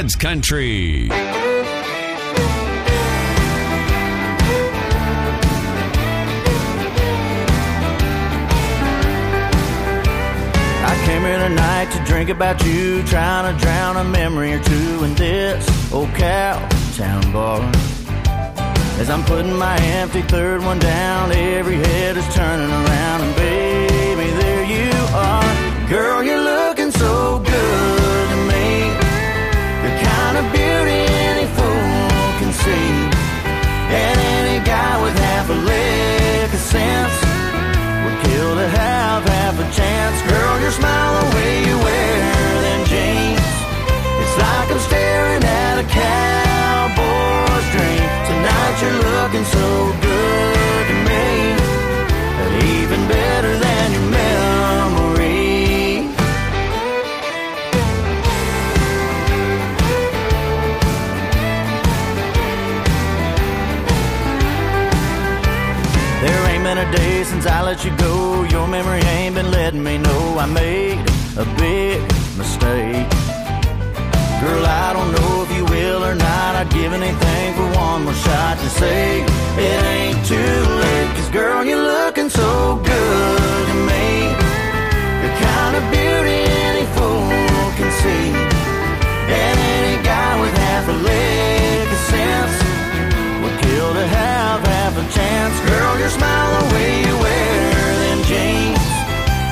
Fred's Country. I came here tonight to drink about you, trying to drown a memory or two in this old cow town bar. As I'm putting my empty third one down, every head is turning around, and baby, there you are. Girl, you're looking so good And any guy with half a lick of sense would kill to have half a chance. Girl, your smile, the way you wear them jeans. It's like I'm staring at a cowboy's dream. Tonight you're looking so good to me. Since I let you go. Your memory ain't been letting me know I made a big mistake. Girl, I don't know if you will or not. I'd give anything for one more shot to say it ain't too late. Cause girl, you're looking so good to me. The kind of beauty any fool can see. And any guy with half a leg chance. Girl, your smile, the way you wear them jeans.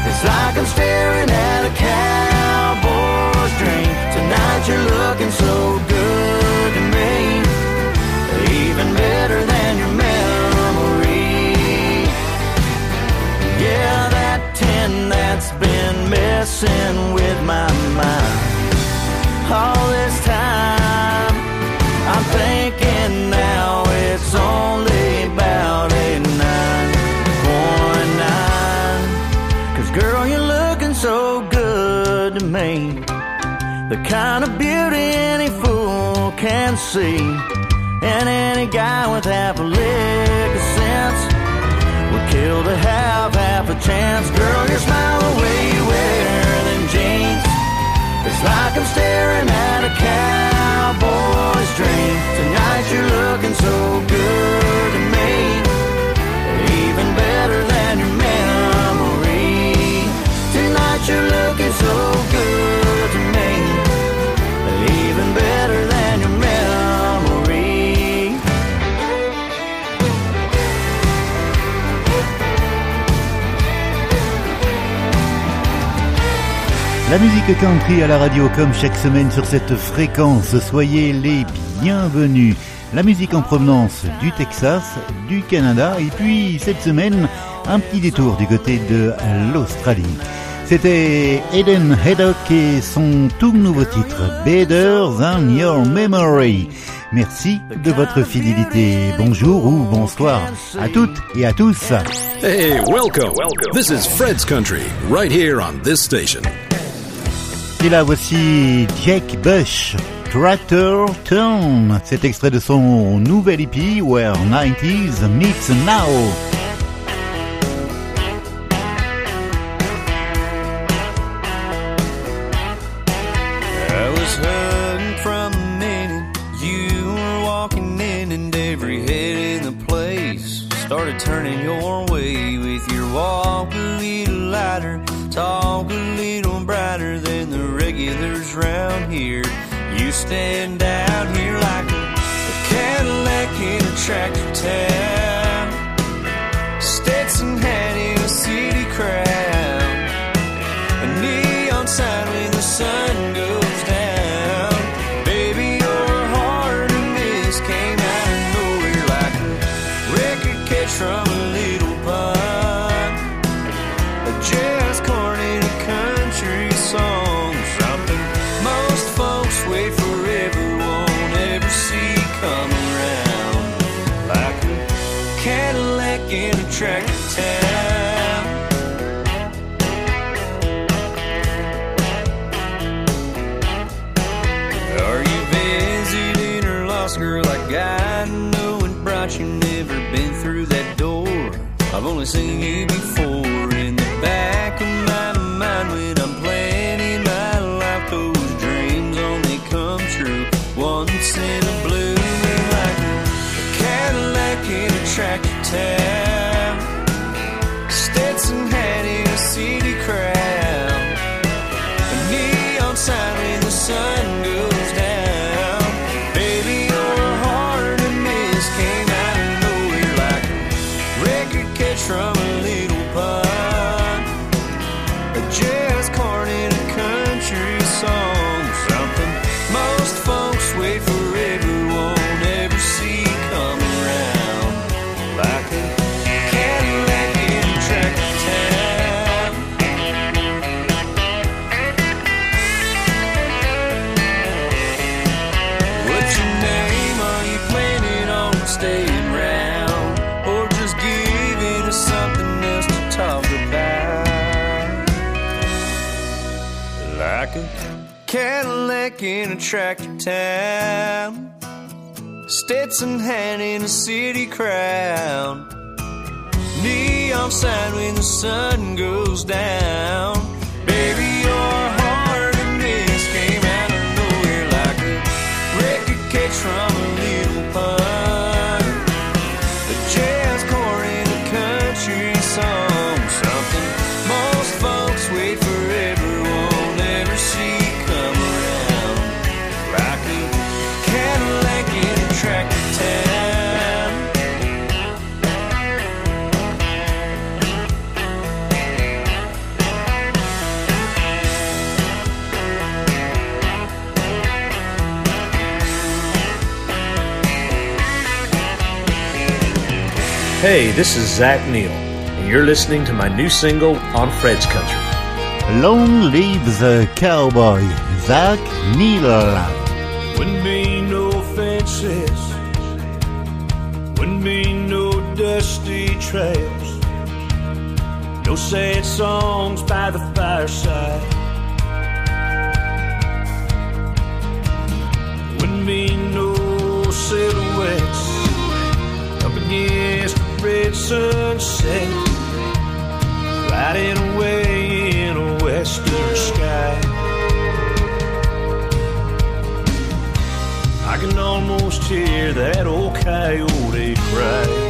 It's like I'm staring at a cowboy's dream. Tonight you're looking so good see. And any guy with half a lick of sense would kill to have half a chance. Girl, your smile, the way you wear them jeans. It's like I'm staring at a cowboy's dream. Tonight you're looking so good to me. Even better than your memory. Tonight you're looking so La musique country à la radio comme chaque semaine sur cette fréquence. Soyez les bienvenus. La musique en provenance du Texas, du Canada et puis cette semaine un petit détour du côté de l'Australie. C'était Eden Haddock et son tout nouveau titre Better Than Your Memory. Merci de votre fidélité. Bonjour ou bonsoir à toutes et à tous. Hey, welcome. This is Fred's Country, right here on this station. Et là voici Jake Bush, Tractor Town. C'est extrait de son nouvel EP Where 90s Meets Now. Started turning your way with your walk a little lighter, talk a little brighter than the regulars round here. You stand out here like a, Cadillac in a tractor town, in a. Are you visiting or lost, girl? I got know and brought you, never been through that door. I've only seen you in a tractor town. Stetson hand in a city crown. Neon sign when the sun goes down. Baby, your heart and this came out of nowhere like a record catch from Hey, this is Zach Neil, and you're listening to my new single on Fred's Country. Long live the cowboy, Zach Neil. Wouldn't be no fences, wouldn't be no dusty trails, no sad songs by the fireside. Wouldn't be no silhouettes up against the red sunset, riding away in a western sky. I can almost hear that old coyote cry.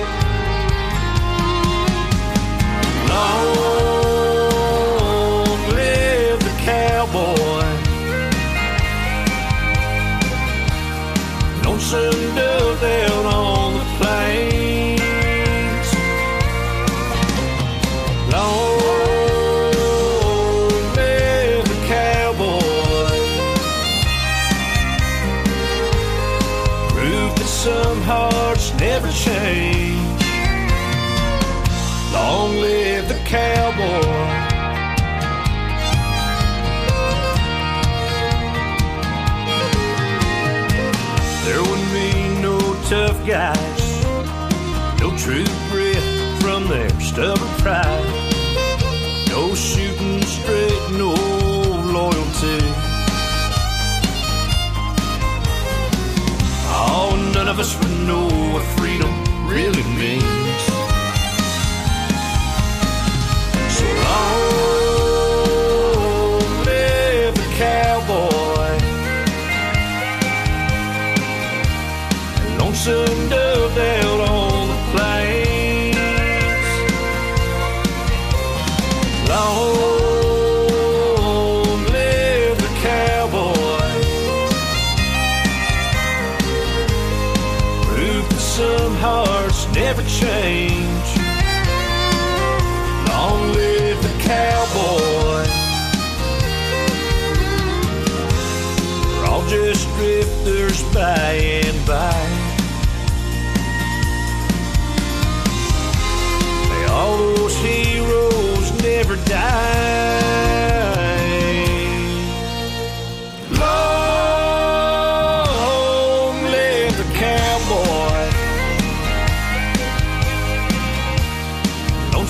Change. Long live the cowboy. There wouldn't be no tough guys, no true grit from their stubborn pride, no shooting straight, no loyalty. Oh, none of us would know freedom really means.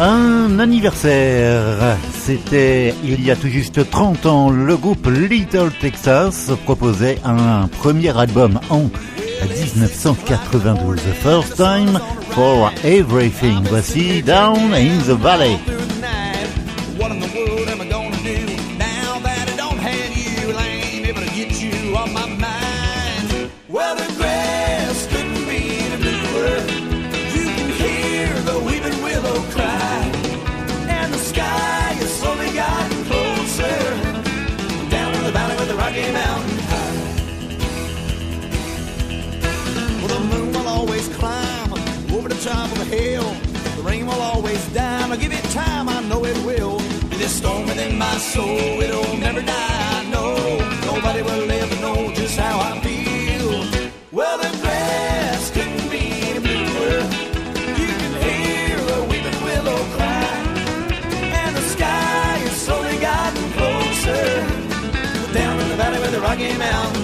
Un anniversaire. C'était il y a tout juste 30 ans. Le groupe Little Texas proposait un premier album en 1992. The first time for everything. Voici Down in the Valley. Soul, it'll never die. Know nobody will ever know just how I feel. Well, the grass couldn't be bluer. You can hear a weeping willow cry, and the sky is slowly getting closer. Down in the valley where the Rocky Mountain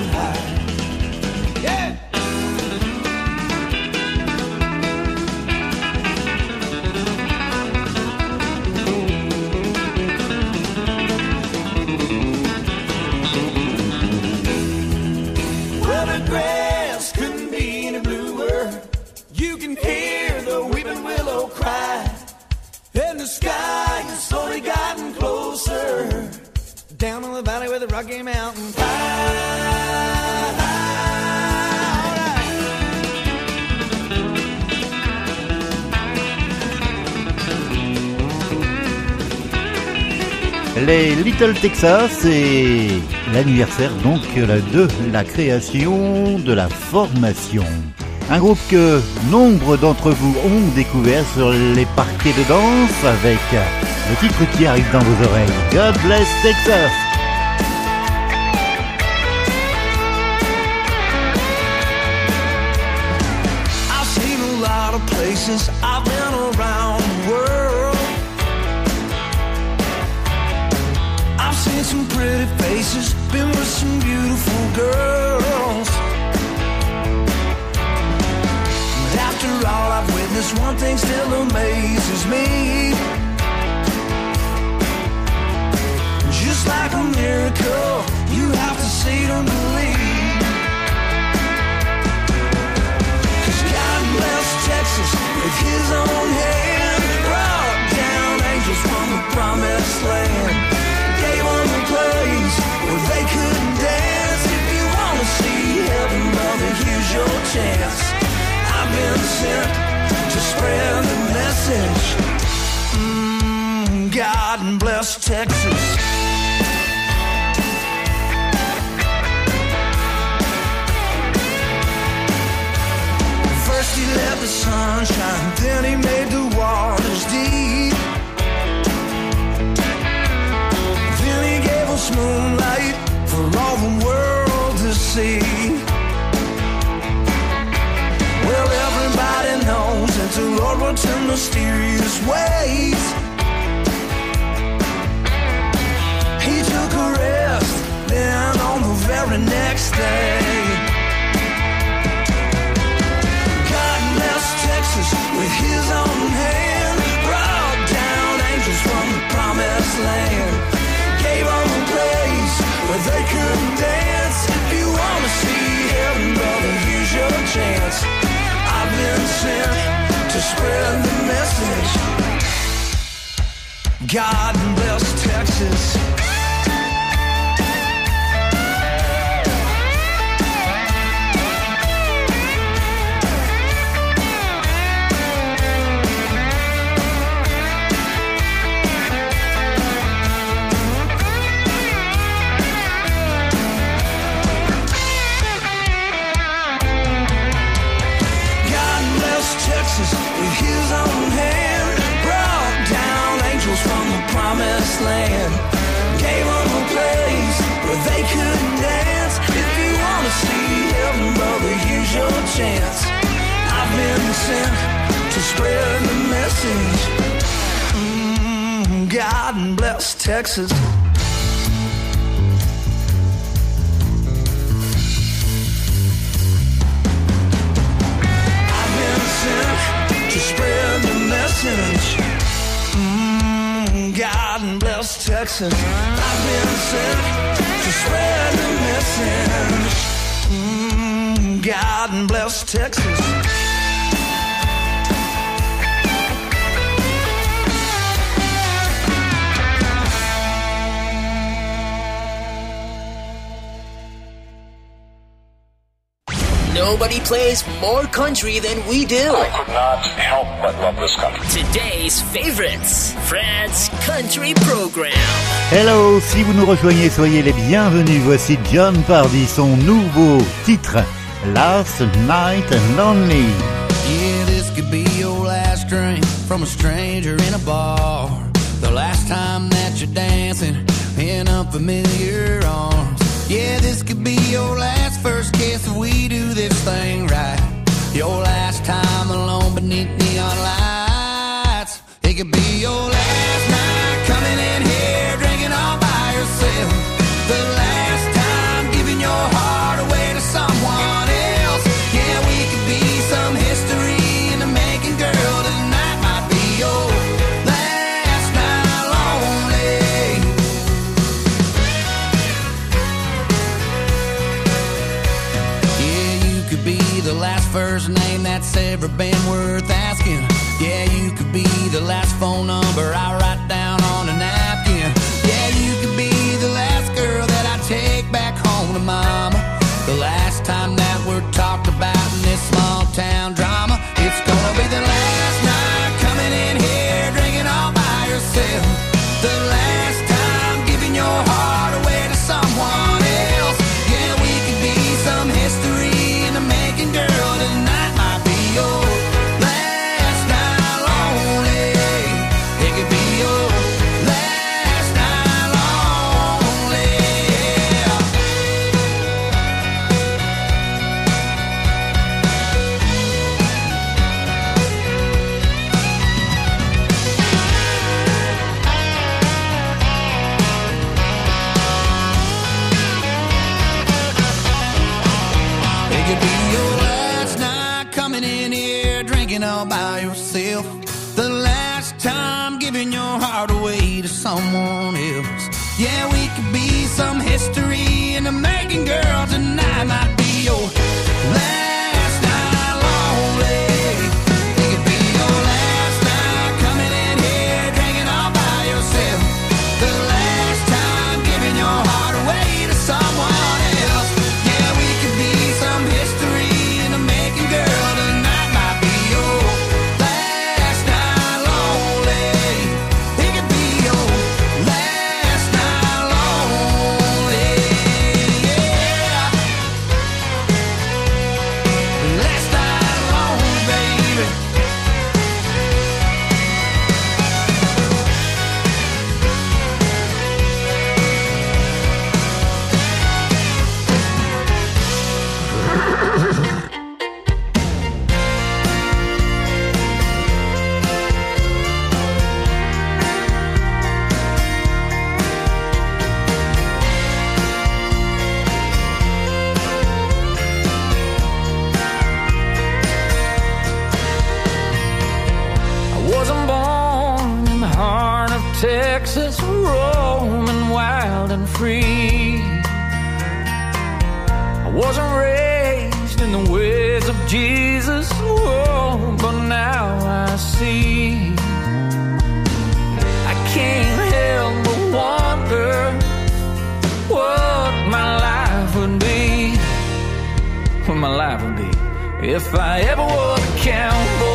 Les Little Texas et l'anniversaire donc de la création de la formation. Un groupe que nombre d'entre vous ont découvert sur les parquets de danse avec le titre qui arrive dans vos oreilles. God bless Texas. Beautiful girls. after all I've witnessed, one thing still amazes me. Just like a miracle, you have to see to believe. Cause God bless Texas with his own hand. Brought down angels from the promised land. Gave them a place where they couldn't heaven, brother, here's your chance I've been sent to spread the message. Mm, God bless Texas. First he let the sun shine, then he made the ways. He took a rest, then on the very next day. God blessed Texas with his own hand, brought down angels from the promised land, gave them a place where they could dance. If you wanna see heaven, brother, here's your chance I've been sent to spread the message. God bless Texas. Chance. I've been sent to spread the message. Mm, God bless Texas. I've been sent to spread the message. Mm, God bless Texas. I've been sent to spread the message. God bless Texas. Nobody plays more country than we do. I could not help but love this country. Today's favorites, France Country Program. Hello, si vous nous rejoignez, soyez les bienvenus. Voici John Pardy, son nouveau titre Lost at Night and Lonely. Yeah, this could be your last drink from a stranger in a bar. The last time that you're dancing in unfamiliar arms. Yeah, this could be your last first kiss if we do this thing right. Your last time alone beneath neon lights. It could be your last. first name that's ever been worth asking. Yeah, you could be the last phone number I write down on a napkin. Yeah, you could be the last girl that I take back home to mine. If I ever would cowboy.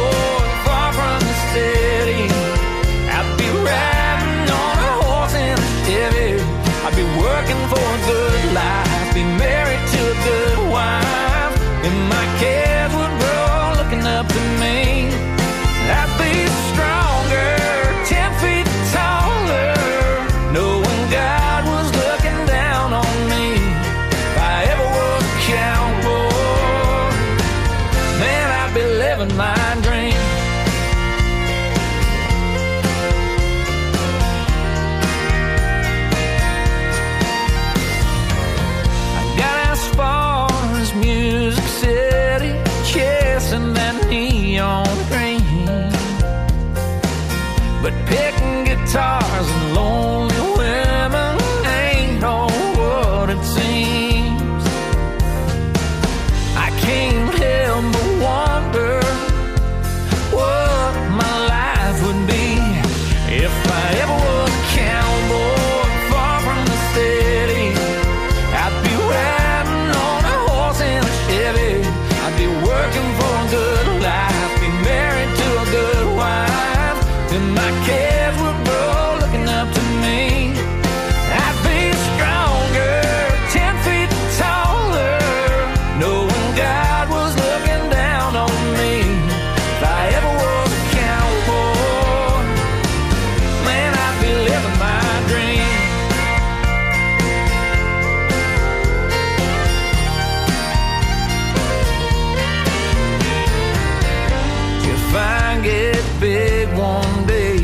One day,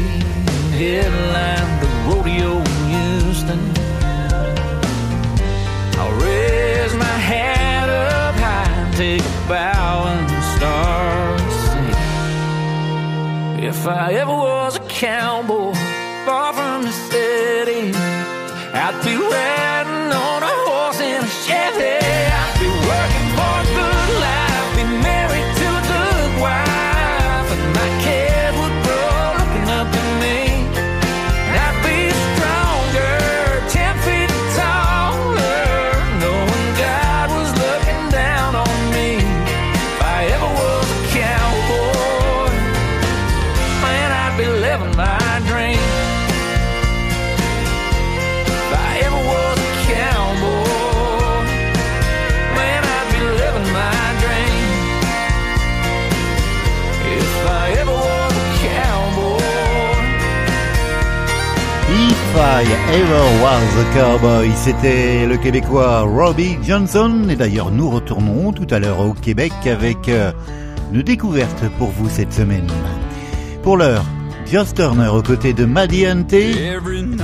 headline the rodeo in Houston. I'll raise my hat up high, take a bow and start singing. If I ever was a cowboy. Ever Was a Cowboy, c'était le Québécois Robbie Johnson. Et d'ailleurs, nous retournerons tout à l'heure au Québec avec euh, une découverte pour vous cette semaine. Pour l'heure, Joss Turner aux côtés de Maddie Ante,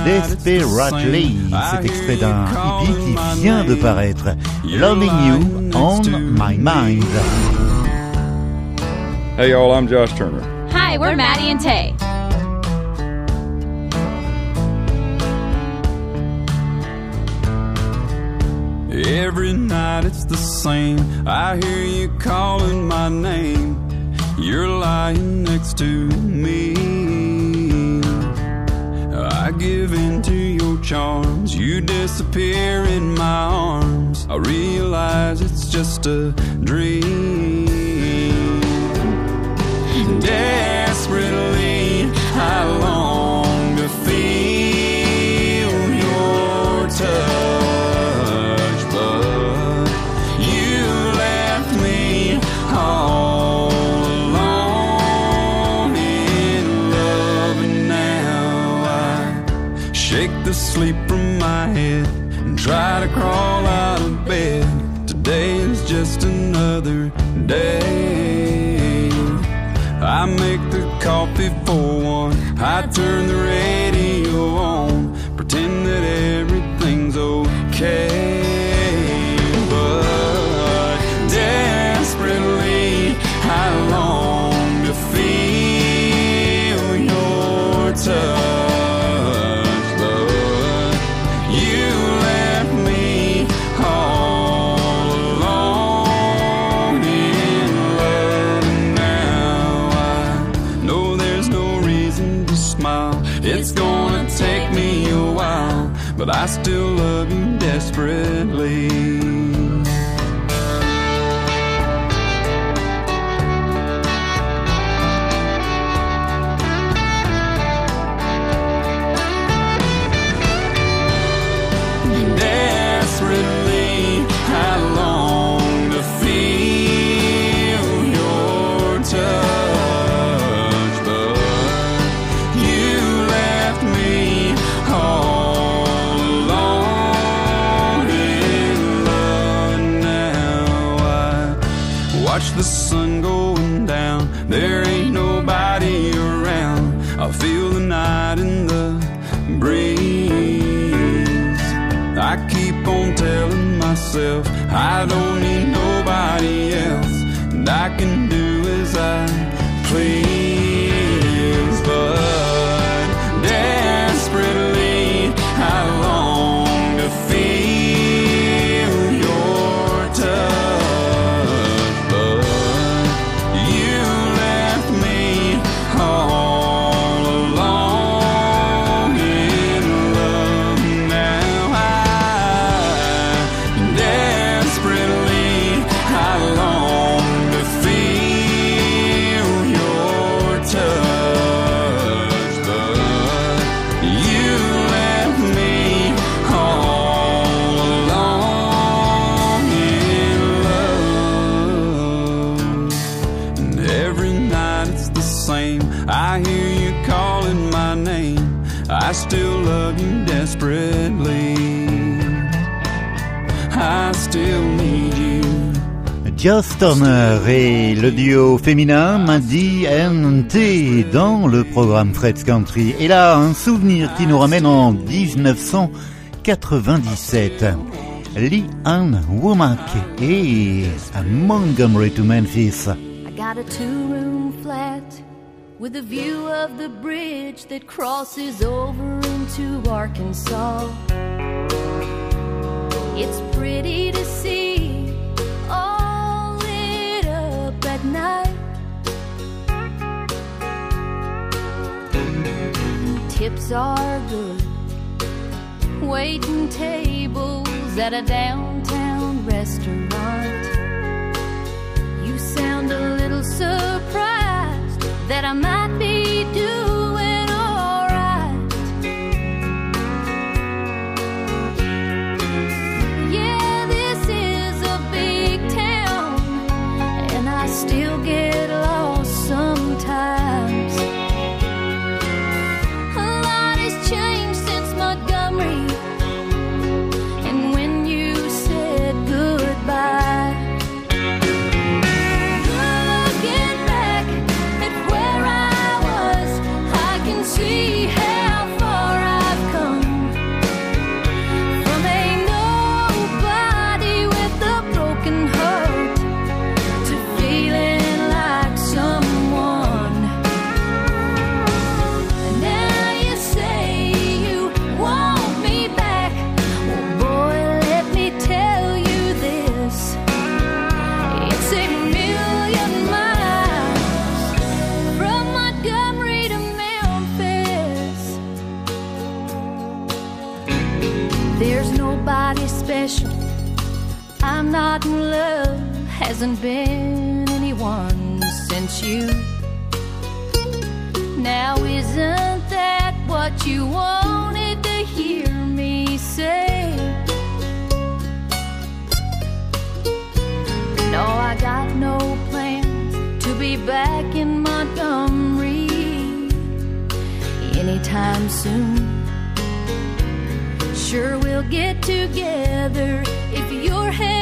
Desperately. C'est extrait d'un hippie qui vient de paraître, Loving You on My Mind. Hey y'all, I'm Josh Turner. Hi, we're Maddie and Tay. Every night it's the same. I hear you calling my name. You're lying next to me. I give in to your charms. You disappear in my arms. I realize it's just a dream. I don't need nobody else, and I can do Joss Turner et le duo féminin Maddy T dans le programme Fred's Country. Et là, un souvenir qui nous ramène en 1997. Lee Ann Womack et à Montgomery to Memphis. I got a two-room flat with a view of the bridge that crosses over into Arkansas. It's pretty to see. tips are good. Waiting tables at a downtown restaurant. You sound a little surprised that I might be hasn't been anyone since you. Now, isn't that what you wanted to hear me say? No, I got no plans to be back in Montgomery anytime soon sure we'll get together if your head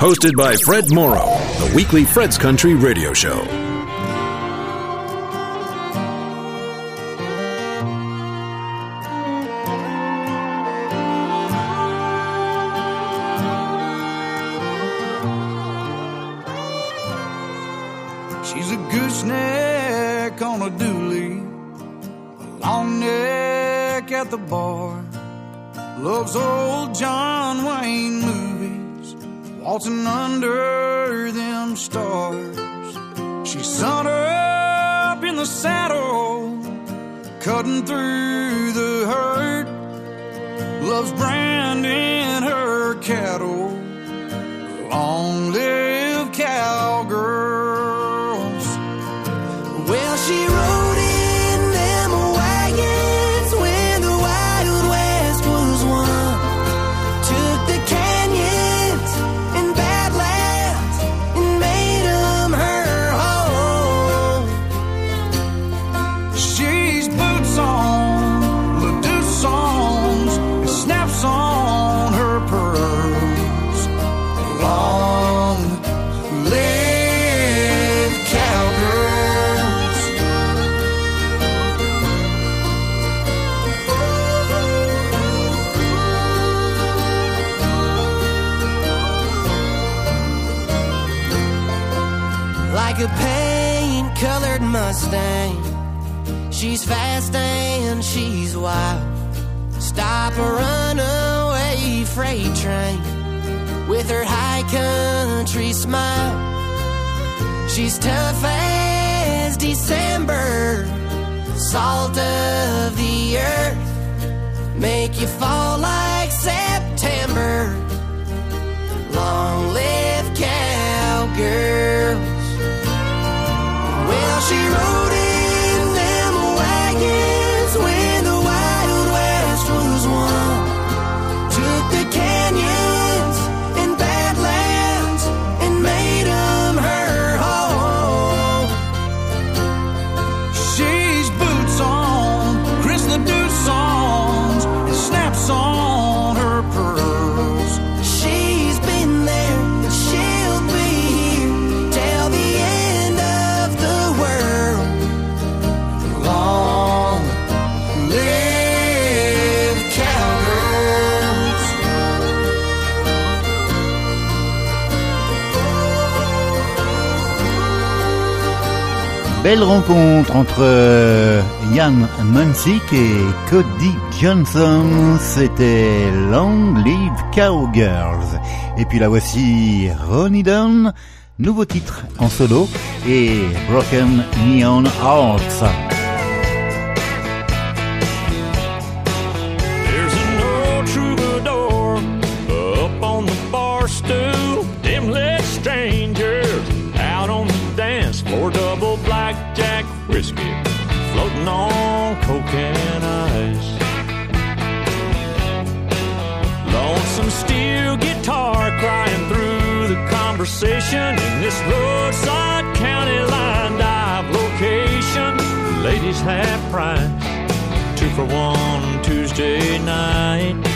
Hosted by Fred Morrow, the weekly Fred's Country radio show. salt of the earth. Make you fall Belle rencontre entre euh, Yann Munsik et Cody Johnson. C'était Long Live Cowgirls. Et puis là voici Ronnie Dunn, nouveau titre en solo et Broken Neon Hearts. sensation in this roadside county line dive location. Ladies half price, two for one Tuesday night.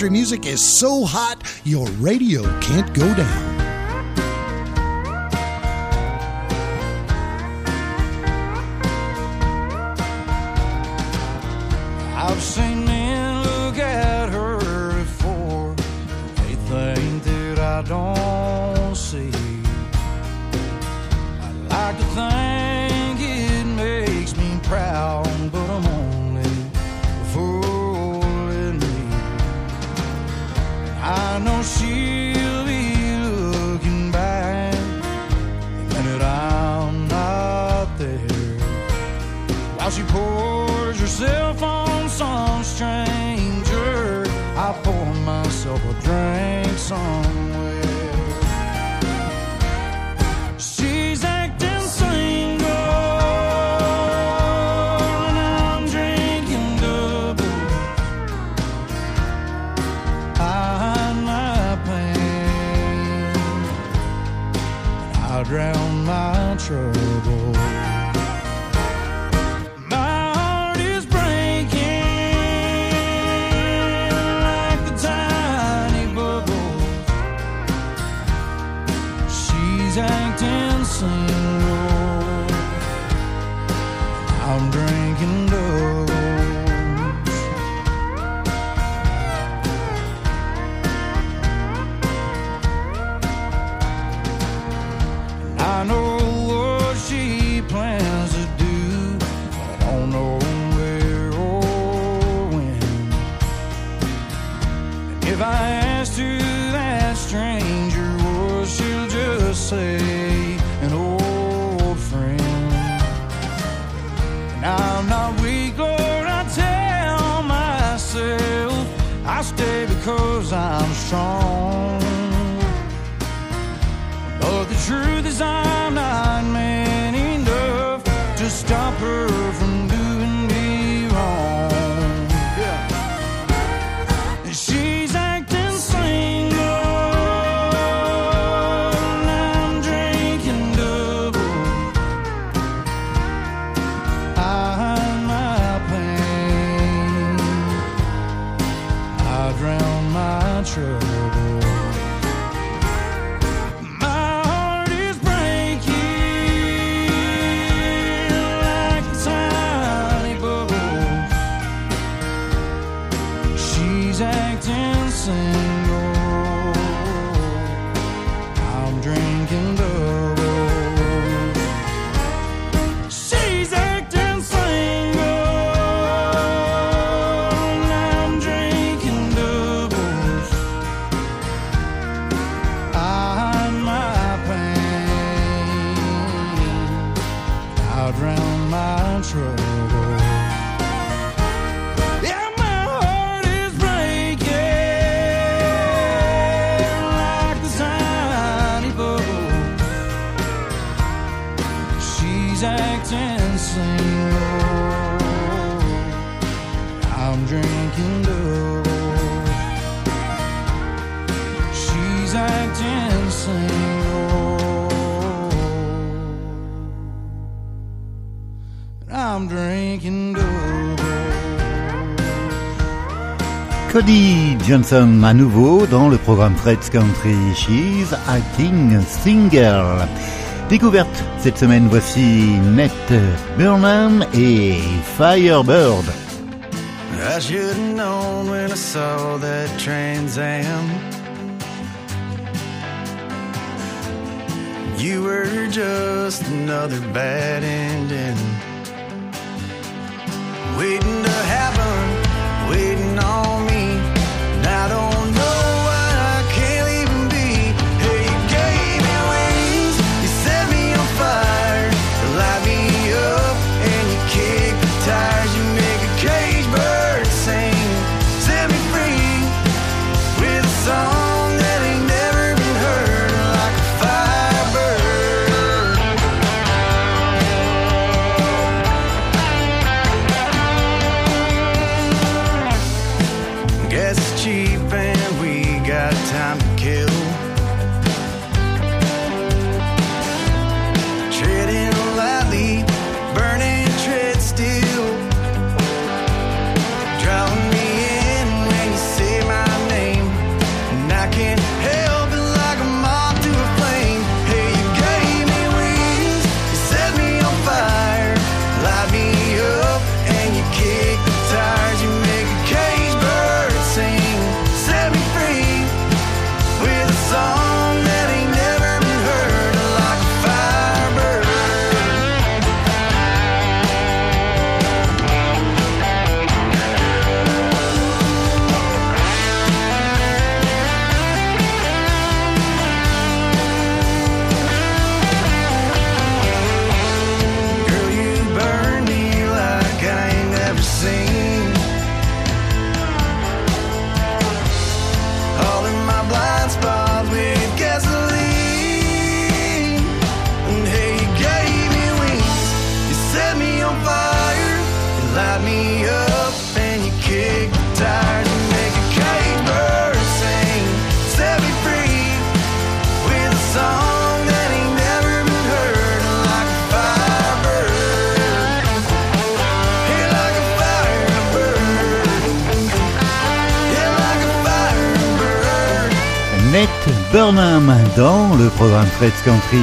country music is so hot your radio can't go down. she's acting. I'm drinking. Cody Johnson à nouveau dans le programme Fred's Country. She's Acting Single. Découverte cette semaine, voici Ned Burnham et Firebird. I should have known when I saw that Trans Am. You were just another bad ending. Waiting to happen, waiting on me. And I don't know. Fred's Country.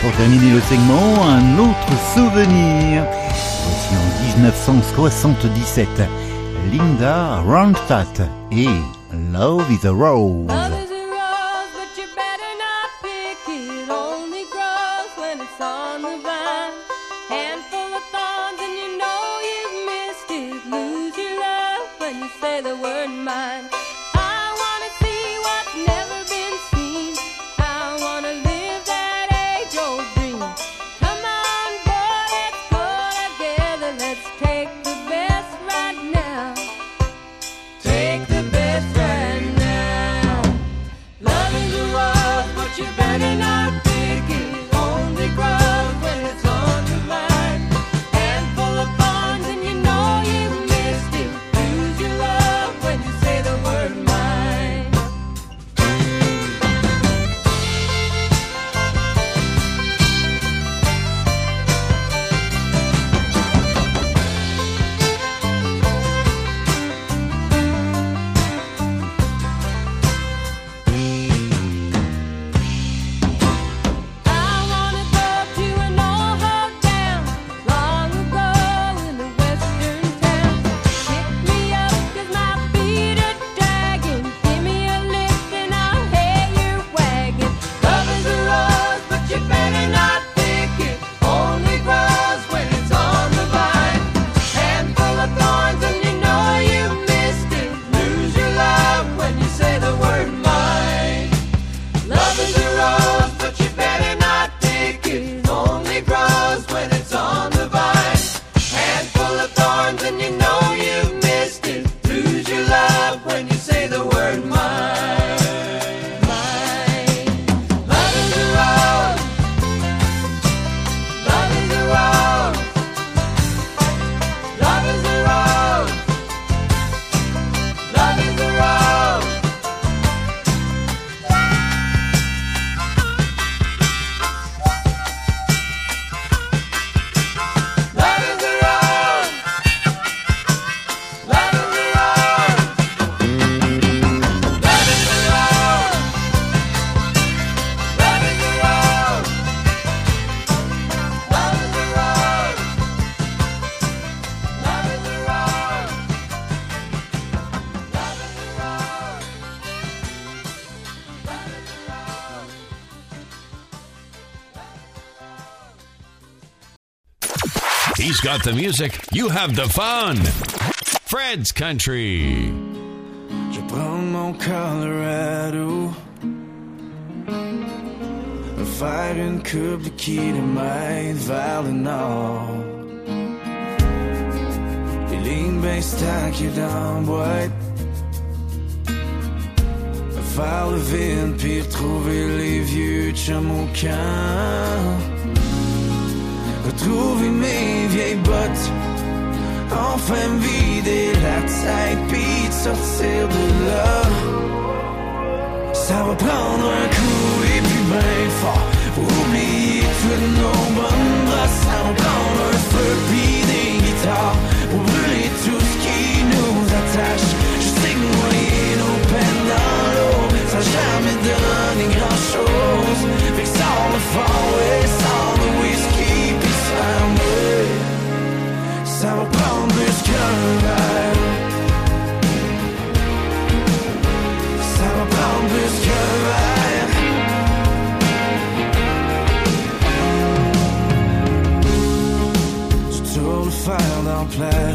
Pour terminer le segment, un autre souvenir. Voici en 1977, Linda Ronstadt et Love is a Rose. He's got the music, you have the fun. Fred's Country. Je prends mon Colorado. Faire une coupe de kilomètres vers le nord. Les lignes bien stackées dans la boîte. Faire le vide les vieux. Retrouver mes vieilles bottes. Enfin vider la tête puis sortir de là. Ça va prendre un coup et puis ben fort. Pour oublier toutes nos bonnes brasses Ça va prendre un feu puis des guitares. Pour brûler tout ce qui nous attache. Je sais que noyer nos peines dans l'eau. Ça jamais donné grand chose Fait que ça le fort, ouais, Ça m'entend plus que vert. Tu trouves le fer d'un plat.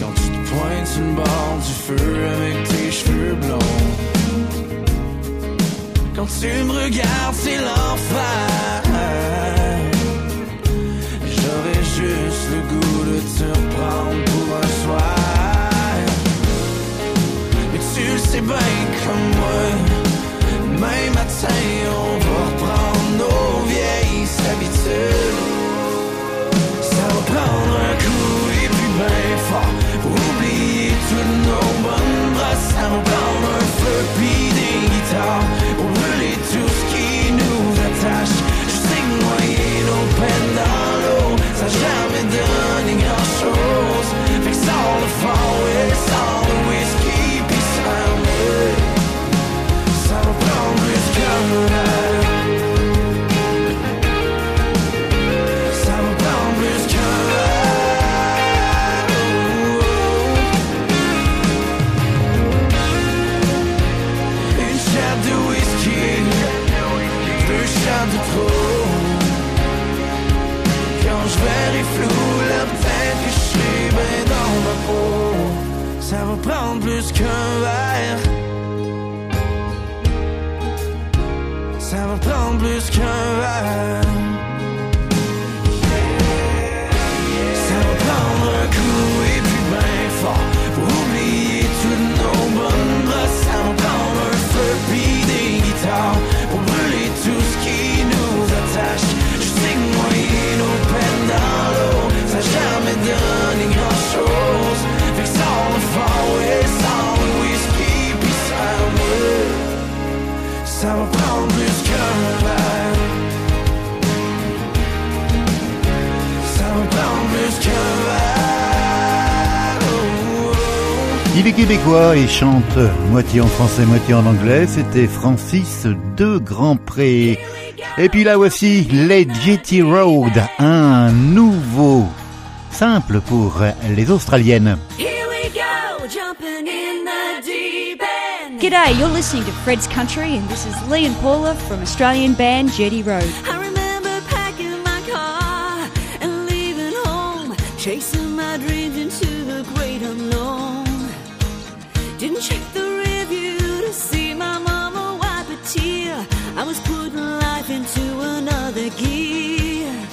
Quand tu te pointes une bande du feu avec tes cheveux blonds. Quand tu me regardes, c'est l'enfer. juste le goût de te reprendre pour un soir. Mais tu le sais bien comme moi, même matin on va reprendre nos vieilles habitudes. québécois et chante moitié en français, moitié en anglais. C'était Francis de Grandpré. Et puis là voici les GT Road, un nouveau simple pour les Australiennes. Here we go, jumping in the deep end. G'day, you're listening to Fred's Country and this is Lee and Paula from Australian band Jetty Road. I remember packing my car and leaving home, chasing my dreams into the great unknown. Didn't check the review to see my mama wipe a tear. I was putting life into another gear.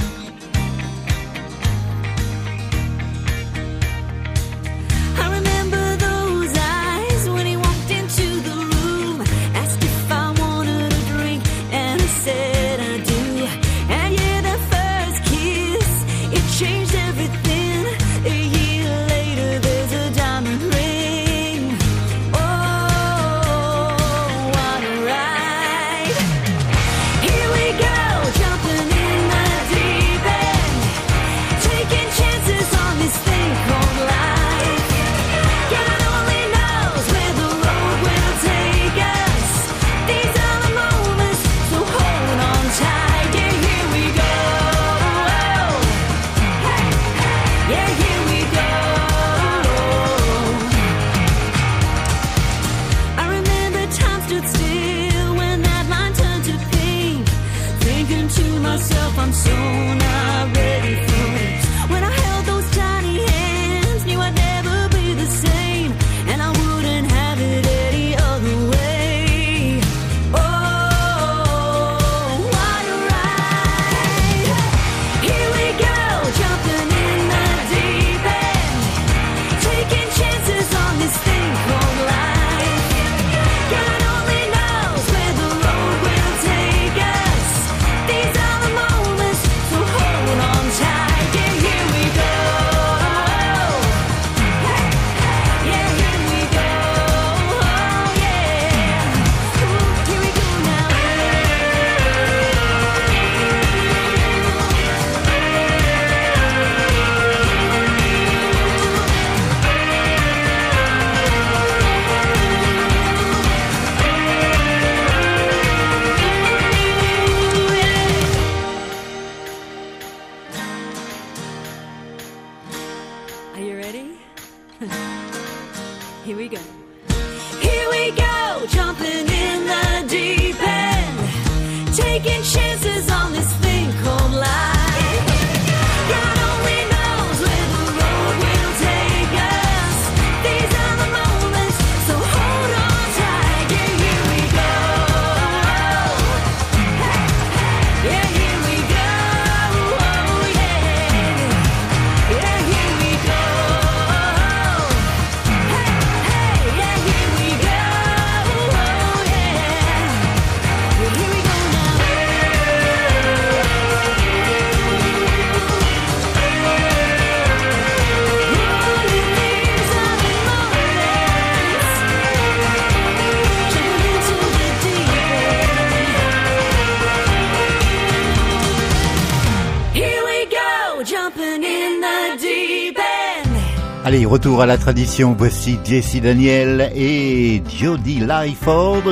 retour à la tradition, voici Jesse Daniel et Jody Lyford,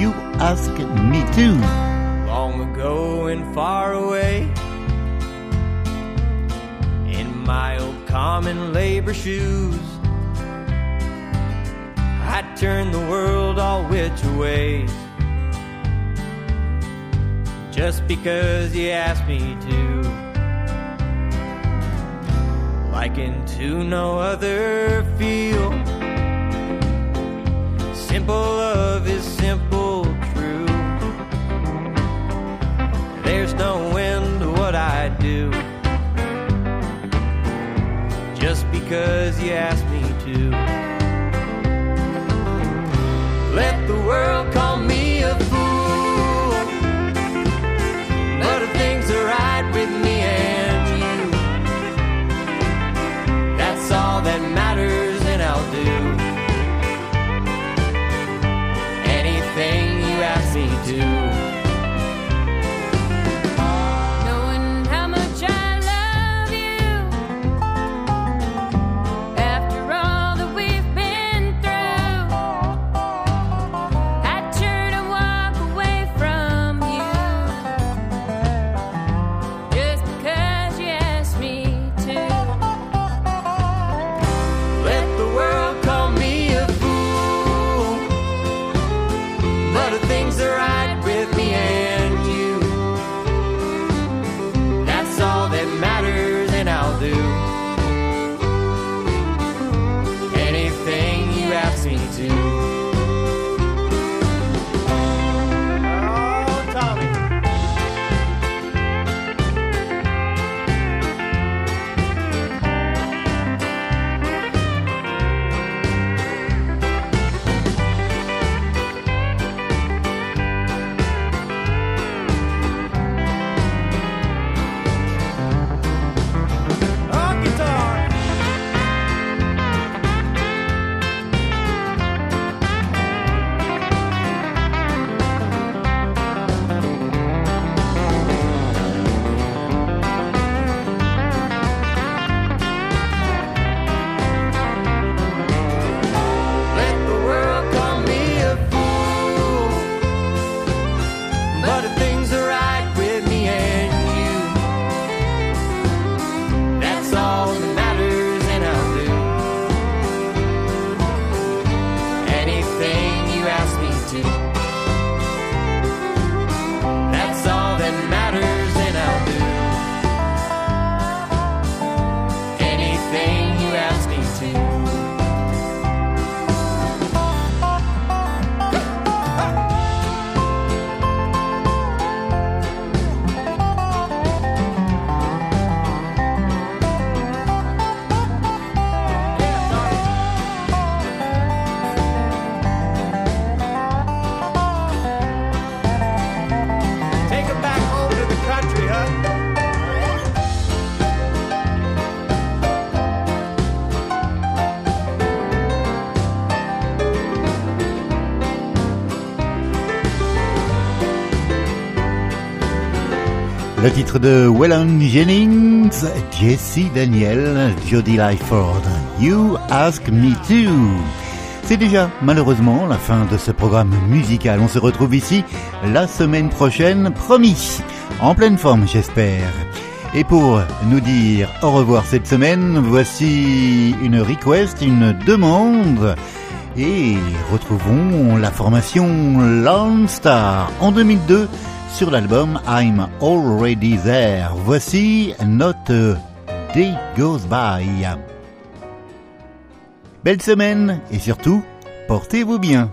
You Ask Me To. Long ago and far away, in my old common labor shoes, I turned the world all which ways, just because you asked me to. Into no other feel. Simple love is simple, true. There's no end to what I do. Just because you asked me to. Le titre de Waylon Jennings, Jesse Daniel, Jody Lyford, You Ask Me To. C'est déjà malheureusement la fin de ce programme musical. On se retrouve ici la semaine prochaine, promis, en pleine forme j'espère. Et pour nous dire au revoir cette semaine, voici une request, une demande. Et retrouvons la formation Lone Star en 2002 sur l'album I'm Already There. Voici notre Day Goes By. Belle semaine et surtout, portez-vous bien.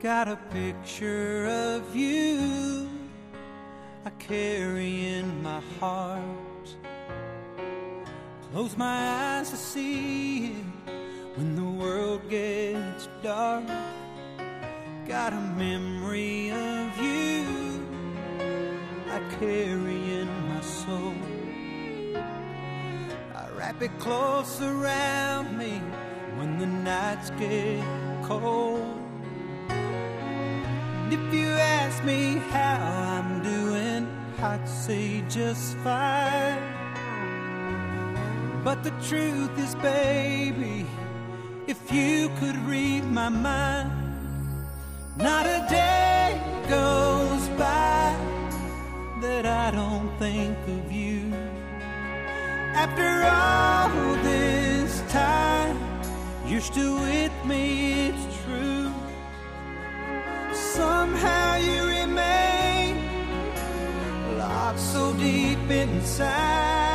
Got a picture of you I carry in my heart. Close my eyes to see it when the world gets dark. Got a memory of you I carry in my soul. I wrap it close around me when the nights get cold. And if you ask me how I'm doing, I'd say just fine. But the truth is, baby, if you could read my mind, not a day goes by that I don't think of you. After all this time, you're still with me, it's true. Somehow you remain locked so deep inside.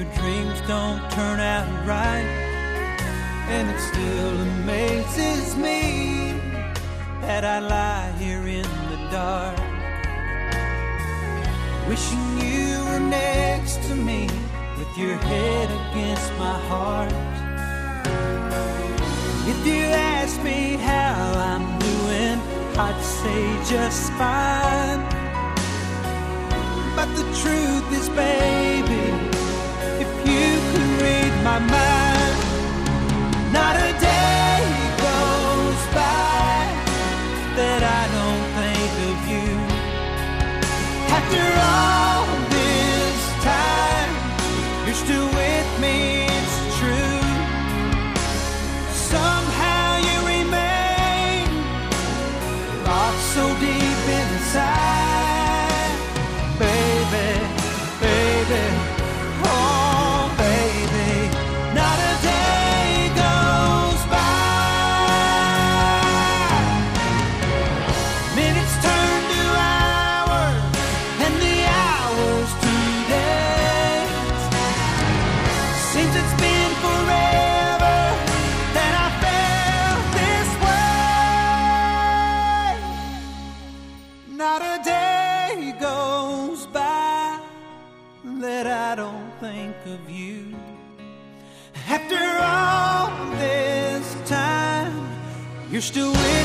your dreams don't turn out right, and it still amazes me that I lie here in the dark, wishing you were next to me with your head against my heart. If you ask me how I'm doing, I'd say just fine. 나만 나를 You're still with